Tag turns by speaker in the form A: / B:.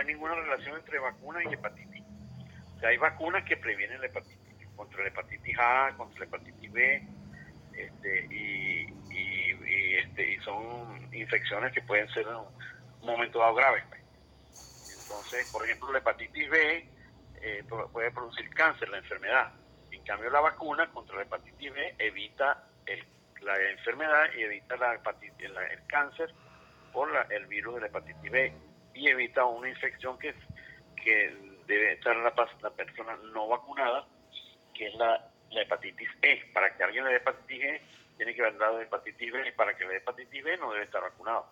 A: hay ninguna relación entre vacuna y hepatitis. O sea, hay vacunas que previenen la hepatitis, contra la hepatitis A, contra la hepatitis B, este, y, este, son infecciones que pueden ser en un momento dado graves. Pues. Entonces, por ejemplo, la hepatitis B eh, puede producir cáncer, la enfermedad. En cambio, la vacuna contra la hepatitis B evita la enfermedad y evita la hepatitis, el cáncer por el virus de la hepatitis B y evita una infección que, que debe estar la, la persona no vacunada, que es la, hepatitis E. Para que alguien le dé hepatitis E, tiene que haber dado hepatitis B y para que le dé hepatitis B no debe estar vacunado.